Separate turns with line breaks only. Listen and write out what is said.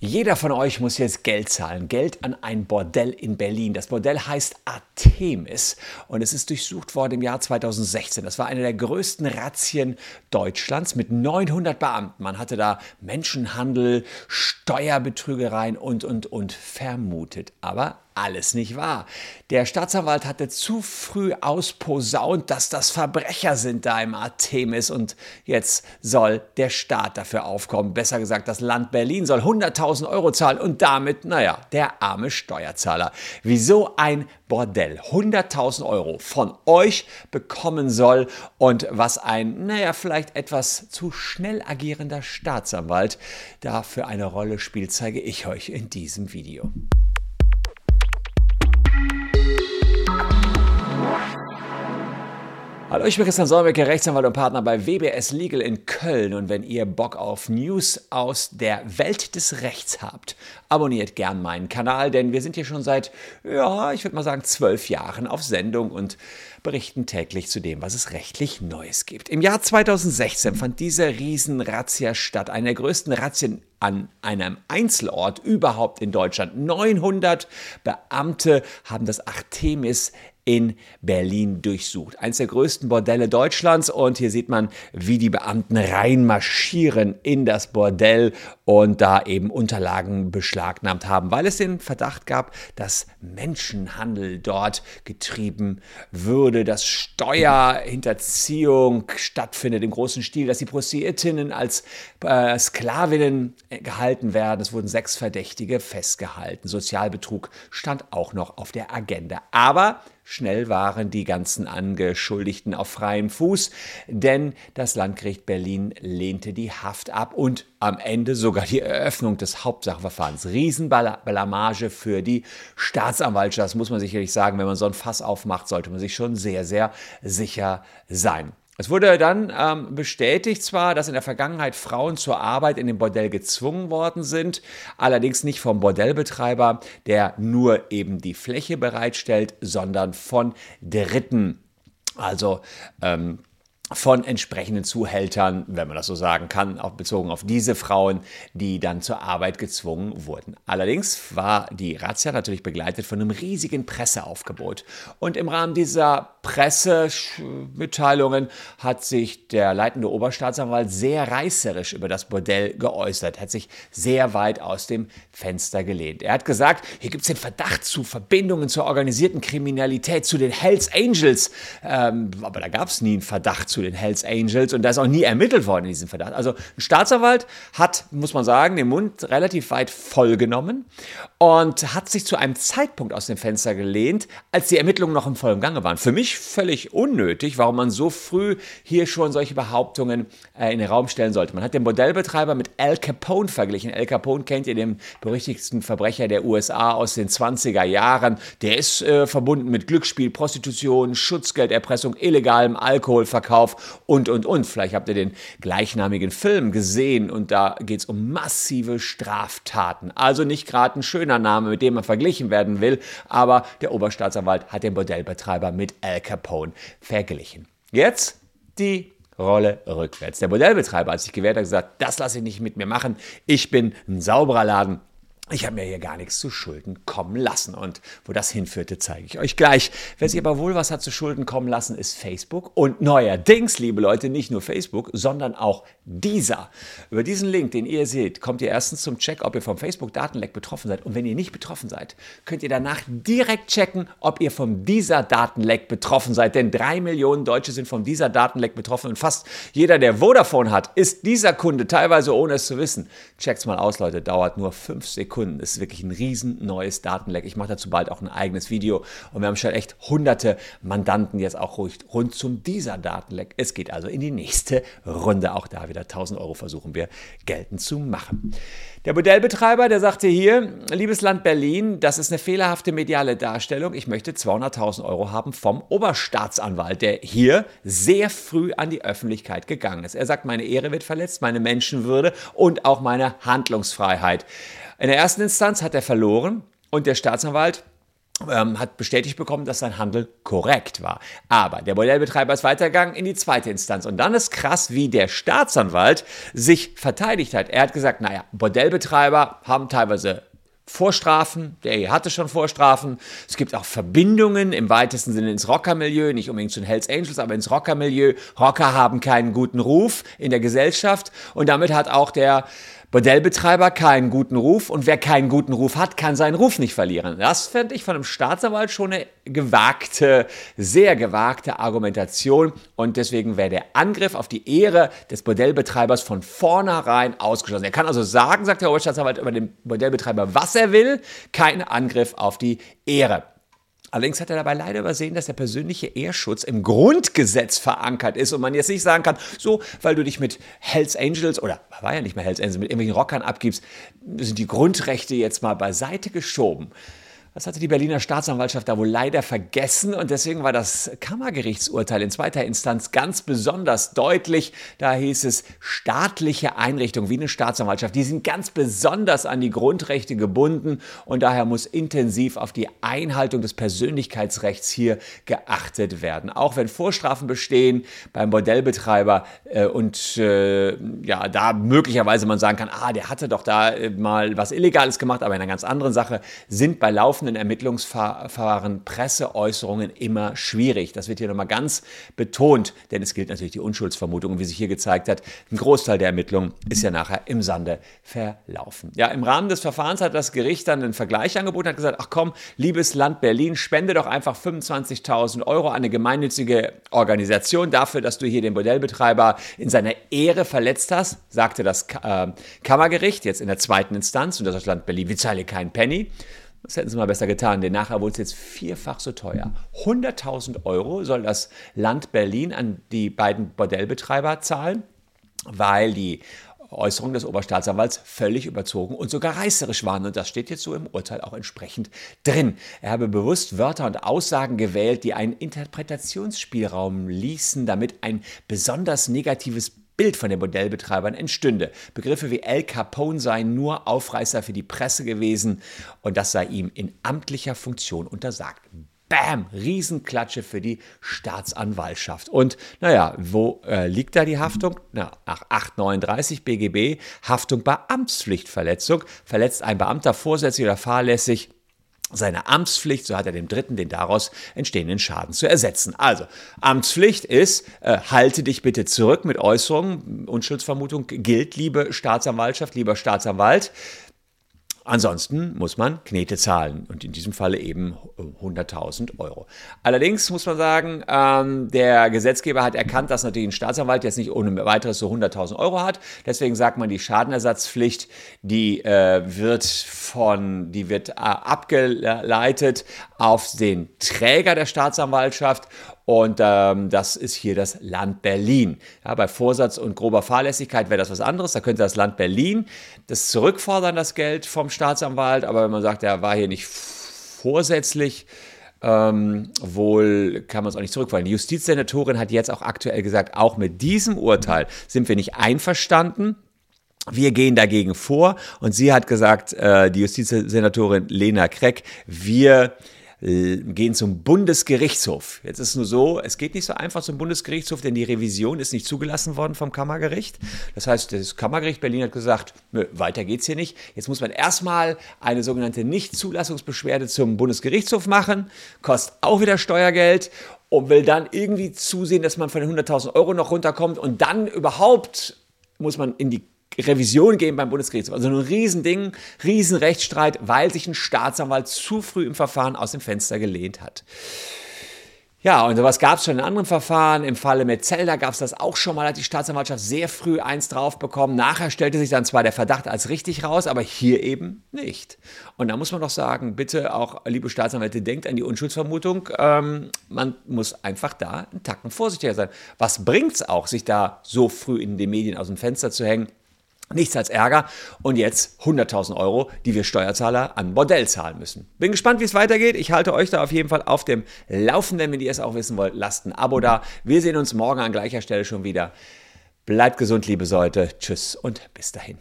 Jeder von euch muss jetzt Geld zahlen. Geld an ein Bordell in Berlin. Das Bordell heißt Artemis und es ist durchsucht worden im Jahr 2016. Das war eine der größten Razzien Deutschlands mit 900 Beamten. Man hatte da Menschenhandel, Steuerbetrügereien und, und, und vermutet. Aber alles nicht wahr. Der Staatsanwalt hatte zu früh ausposaunt, dass das Verbrecher sind da im Artemis und jetzt soll der Staat dafür aufkommen. Besser gesagt, das Land Berlin soll 100.000 Euro zahlen und damit, naja, der arme Steuerzahler. Wieso ein Bordell 100.000 Euro von euch bekommen soll und was ein, naja, vielleicht etwas zu schnell agierender Staatsanwalt da für eine Rolle spielt, zeige ich euch in diesem Video. Hallo, ich bin Christian Solmecke, Rechtsanwalt und Partner bei WBS Legal in Köln. Und wenn ihr Bock auf News aus der Welt des Rechts habt, abonniert gern meinen Kanal, denn wir sind hier schon seit, ja, ich würde mal sagen, zwölf Jahren auf Sendung und berichten täglich zu dem, was es rechtlich Neues gibt. Im Jahr 2016 fand diese Riesenrazzia statt, eine der größten Razzien an einem Einzelort überhaupt in Deutschland. 900 Beamte haben das Artemis in Berlin durchsucht. Eines der größten Bordelle Deutschlands und hier sieht man, wie die Beamten reinmarschieren in das Bordell und da eben Unterlagen beschlagnahmt haben, weil es den Verdacht gab, dass Menschenhandel dort getrieben würde, dass Steuerhinterziehung stattfindet im großen Stil, dass die Prostituiertinnen als äh, Sklavinnen gehalten werden. Es wurden sechs Verdächtige festgehalten. Sozialbetrug stand auch noch auf der Agenda. Aber Schnell waren die ganzen Angeschuldigten auf freiem Fuß, denn das Landgericht Berlin lehnte die Haft ab und am Ende sogar die Eröffnung des Hauptsachverfahrens. Riesenblamage für die Staatsanwaltschaft. Das muss man sicherlich sagen, wenn man so ein Fass aufmacht, sollte man sich schon sehr, sehr sicher sein. Es wurde dann ähm, bestätigt zwar, dass in der Vergangenheit Frauen zur Arbeit in dem Bordell gezwungen worden sind, allerdings nicht vom Bordellbetreiber, der nur eben die Fläche bereitstellt, sondern von Dritten. Also ähm, von entsprechenden Zuhältern, wenn man das so sagen kann, auch bezogen auf diese Frauen, die dann zur Arbeit gezwungen wurden. Allerdings war die Razzia natürlich begleitet von einem riesigen Presseaufgebot. Und im Rahmen dieser Pressemitteilungen hat sich der leitende Oberstaatsanwalt sehr reißerisch über das Bordell geäußert, hat sich sehr weit aus dem Fenster gelehnt. Er hat gesagt, hier gibt es den Verdacht zu Verbindungen zur organisierten Kriminalität, zu den Hells Angels. Ähm, aber da gab es nie einen Verdacht zu zu den Hells Angels und da ist auch nie ermittelt worden in diesem Verdacht. Also ein Staatsanwalt hat, muss man sagen, den Mund relativ weit vollgenommen und hat sich zu einem Zeitpunkt aus dem Fenster gelehnt, als die Ermittlungen noch im vollen Gange waren. Für mich völlig unnötig, warum man so früh hier schon solche Behauptungen äh, in den Raum stellen sollte. Man hat den Modellbetreiber mit Al Capone verglichen. Al Capone kennt ihr den berüchtigsten Verbrecher der USA aus den 20er Jahren. Der ist äh, verbunden mit Glücksspiel, Prostitution, Schutzgelderpressung, illegalem Alkoholverkauf auf und, und, und. Vielleicht habt ihr den gleichnamigen Film gesehen und da geht es um massive Straftaten. Also nicht gerade ein schöner Name, mit dem man verglichen werden will, aber der Oberstaatsanwalt hat den Bordellbetreiber mit Al Capone verglichen. Jetzt die Rolle rückwärts. Der Modellbetreiber hat sich gewehrt und gesagt, das lasse ich nicht mit mir machen. Ich bin ein sauberer Laden ich habe mir hier gar nichts zu Schulden kommen lassen. Und wo das hinführte, zeige ich euch gleich. Wer sich aber wohl was hat zu Schulden kommen lassen, ist Facebook. Und neuerdings, liebe Leute, nicht nur Facebook, sondern auch dieser. Über diesen Link, den ihr seht, kommt ihr erstens zum Check, ob ihr vom Facebook-Datenleck betroffen seid. Und wenn ihr nicht betroffen seid, könnt ihr danach direkt checken, ob ihr vom dieser Datenleck betroffen seid. Denn drei Millionen Deutsche sind vom dieser Datenleck betroffen. Und fast jeder, der Vodafone hat, ist dieser Kunde, teilweise ohne es zu wissen. Checkt's mal aus, Leute. Dauert nur fünf Sekunden. Kunden. Das ist wirklich ein riesen neues Datenleck. Ich mache dazu bald auch ein eigenes Video und wir haben schon echt hunderte Mandanten jetzt auch rund zum dieser Datenleck. Es geht also in die nächste Runde. Auch da wieder 1000 Euro versuchen wir geltend zu machen. Der Modellbetreiber, der sagte hier, liebes Land Berlin, das ist eine fehlerhafte mediale Darstellung. Ich möchte 200.000 Euro haben vom Oberstaatsanwalt, der hier sehr früh an die Öffentlichkeit gegangen ist. Er sagt, meine Ehre wird verletzt, meine Menschenwürde und auch meine Handlungsfreiheit. In der ersten Instanz hat er verloren und der Staatsanwalt ähm, hat bestätigt bekommen, dass sein Handel korrekt war. Aber der Bordellbetreiber ist weitergegangen in die zweite Instanz. Und dann ist krass, wie der Staatsanwalt sich verteidigt hat. Er hat gesagt, naja, Bordellbetreiber haben teilweise Vorstrafen, der Ehe hatte schon Vorstrafen. Es gibt auch Verbindungen im weitesten Sinne ins Rockermilieu, nicht unbedingt zu den Hells Angels, aber ins Rockermilieu. Rocker haben keinen guten Ruf in der Gesellschaft und damit hat auch der Bordellbetreiber keinen guten Ruf und wer keinen guten Ruf hat, kann seinen Ruf nicht verlieren. Das fände ich von einem Staatsanwalt schon eine gewagte, sehr gewagte Argumentation und deswegen wäre der Angriff auf die Ehre des Bordellbetreibers von vornherein ausgeschlossen. Er kann also sagen, sagt der Oberstaatsanwalt über den Bordellbetreiber, was er will, kein Angriff auf die Ehre. Allerdings hat er dabei leider übersehen, dass der persönliche Ehrschutz im Grundgesetz verankert ist und man jetzt nicht sagen kann, so, weil du dich mit Hells Angels oder war ja nicht mehr Hells Angels, mit irgendwelchen Rockern abgibst, sind die Grundrechte jetzt mal beiseite geschoben. Das hatte die Berliner Staatsanwaltschaft da wohl leider vergessen und deswegen war das Kammergerichtsurteil in zweiter Instanz ganz besonders deutlich. Da hieß es, staatliche Einrichtungen wie eine Staatsanwaltschaft, die sind ganz besonders an die Grundrechte gebunden und daher muss intensiv auf die Einhaltung des Persönlichkeitsrechts hier geachtet werden. Auch wenn Vorstrafen bestehen beim Bordellbetreiber äh, und äh, ja, da möglicherweise man sagen kann, ah, der hatte doch da äh, mal was Illegales gemacht, aber in einer ganz anderen Sache sind bei laufenden laufenden Ermittlungsverfahren Presseäußerungen immer schwierig. Das wird hier nochmal ganz betont, denn es gilt natürlich die Unschuldsvermutung. Wie sich hier gezeigt hat, ein Großteil der Ermittlungen ist ja nachher im Sande verlaufen. Ja, im Rahmen des Verfahrens hat das Gericht dann einen Vergleich angeboten, hat gesagt, ach komm, liebes Land Berlin, spende doch einfach 25.000 Euro an eine gemeinnützige Organisation dafür, dass du hier den Bordellbetreiber in seiner Ehre verletzt hast, sagte das äh, Kammergericht jetzt in der zweiten Instanz und das Land Berlin, wir zahlen keinen Penny. Das hätten sie mal besser getan, denn nachher wurde es jetzt vierfach so teuer. 100.000 Euro soll das Land Berlin an die beiden Bordellbetreiber zahlen, weil die Äußerungen des Oberstaatsanwalts völlig überzogen und sogar reißerisch waren. Und das steht jetzt so im Urteil auch entsprechend drin. Er habe bewusst Wörter und Aussagen gewählt, die einen Interpretationsspielraum ließen, damit ein besonders negatives Bild von den Modellbetreibern entstünde. Begriffe wie El Capone seien nur Aufreißer für die Presse gewesen und das sei ihm in amtlicher Funktion untersagt. Bam, Riesenklatsche für die Staatsanwaltschaft. Und naja, wo äh, liegt da die Haftung? Na, nach 839 BGB, Haftung bei Amtspflichtverletzung. Verletzt ein Beamter vorsätzlich oder fahrlässig seine Amtspflicht, so hat er dem Dritten den daraus entstehenden Schaden zu ersetzen. Also, Amtspflicht ist, äh, halte dich bitte zurück mit Äußerungen. Unschuldsvermutung gilt, liebe Staatsanwaltschaft, lieber Staatsanwalt. Ansonsten muss man Knete zahlen und in diesem Falle eben 100.000 Euro. Allerdings muss man sagen, ähm, der Gesetzgeber hat erkannt, dass natürlich ein Staatsanwalt jetzt nicht ohne weiteres so 100.000 Euro hat. Deswegen sagt man, die Schadenersatzpflicht, die äh, wird von, die wird äh, abgeleitet auf den Träger der Staatsanwaltschaft und ähm, das ist hier das Land Berlin. Ja, bei Vorsatz und grober Fahrlässigkeit wäre das was anderes. Da könnte das Land Berlin das zurückfordern, das Geld vom Staatsanwalt. Aber wenn man sagt, er war hier nicht vorsätzlich, ähm, wohl kann man es auch nicht zurückfallen. Die Justizsenatorin hat jetzt auch aktuell gesagt, auch mit diesem Urteil sind wir nicht einverstanden. Wir gehen dagegen vor. Und sie hat gesagt, äh, die Justizsenatorin Lena Kreck, wir gehen zum Bundesgerichtshof. Jetzt ist es nur so, es geht nicht so einfach zum Bundesgerichtshof, denn die Revision ist nicht zugelassen worden vom Kammergericht. Das heißt, das Kammergericht Berlin hat gesagt, nö, weiter geht's hier nicht. Jetzt muss man erstmal eine sogenannte Nichtzulassungsbeschwerde zum Bundesgerichtshof machen, kostet auch wieder Steuergeld und will dann irgendwie zusehen, dass man von den 100.000 Euro noch runterkommt und dann überhaupt muss man in die Revision geben beim Bundesgerichtshof. Also ein Riesending, Riesenrechtsstreit, weil sich ein Staatsanwalt zu früh im Verfahren aus dem Fenster gelehnt hat. Ja, und sowas gab es schon in anderen Verfahren. Im Falle Metzelda gab es das auch schon mal, hat die Staatsanwaltschaft sehr früh eins drauf bekommen. Nachher stellte sich dann zwar der Verdacht als richtig raus, aber hier eben nicht. Und da muss man doch sagen, bitte auch, liebe Staatsanwälte, denkt an die Unschuldsvermutung. Ähm, man muss einfach da einen Tacken vorsichtiger sein. Was bringt es auch, sich da so früh in den Medien aus dem Fenster zu hängen? Nichts als Ärger und jetzt 100.000 Euro, die wir Steuerzahler an Bordell zahlen müssen. Bin gespannt, wie es weitergeht. Ich halte euch da auf jeden Fall auf dem Laufenden. Wenn ihr es auch wissen wollt, lasst ein Abo da. Wir sehen uns morgen an gleicher Stelle schon wieder. Bleibt gesund, liebe Leute. Tschüss und bis dahin.